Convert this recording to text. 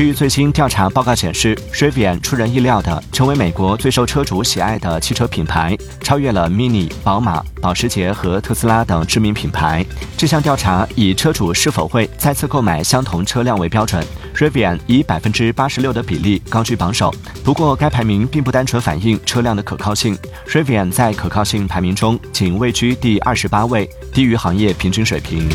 据最新调查报告显示，Rivian 出人意料地成为美国最受车主喜爱的汽车品牌，超越了 Mini、宝马、保时捷和特斯拉等知名品牌。这项调查以车主是否会再次购买相同车辆为标准，Rivian 以百分之八十六的比例高居榜首。不过，该排名并不单纯反映车辆的可靠性，Rivian 在可靠性排名中仅位居第二十八位，低于行业平均水平。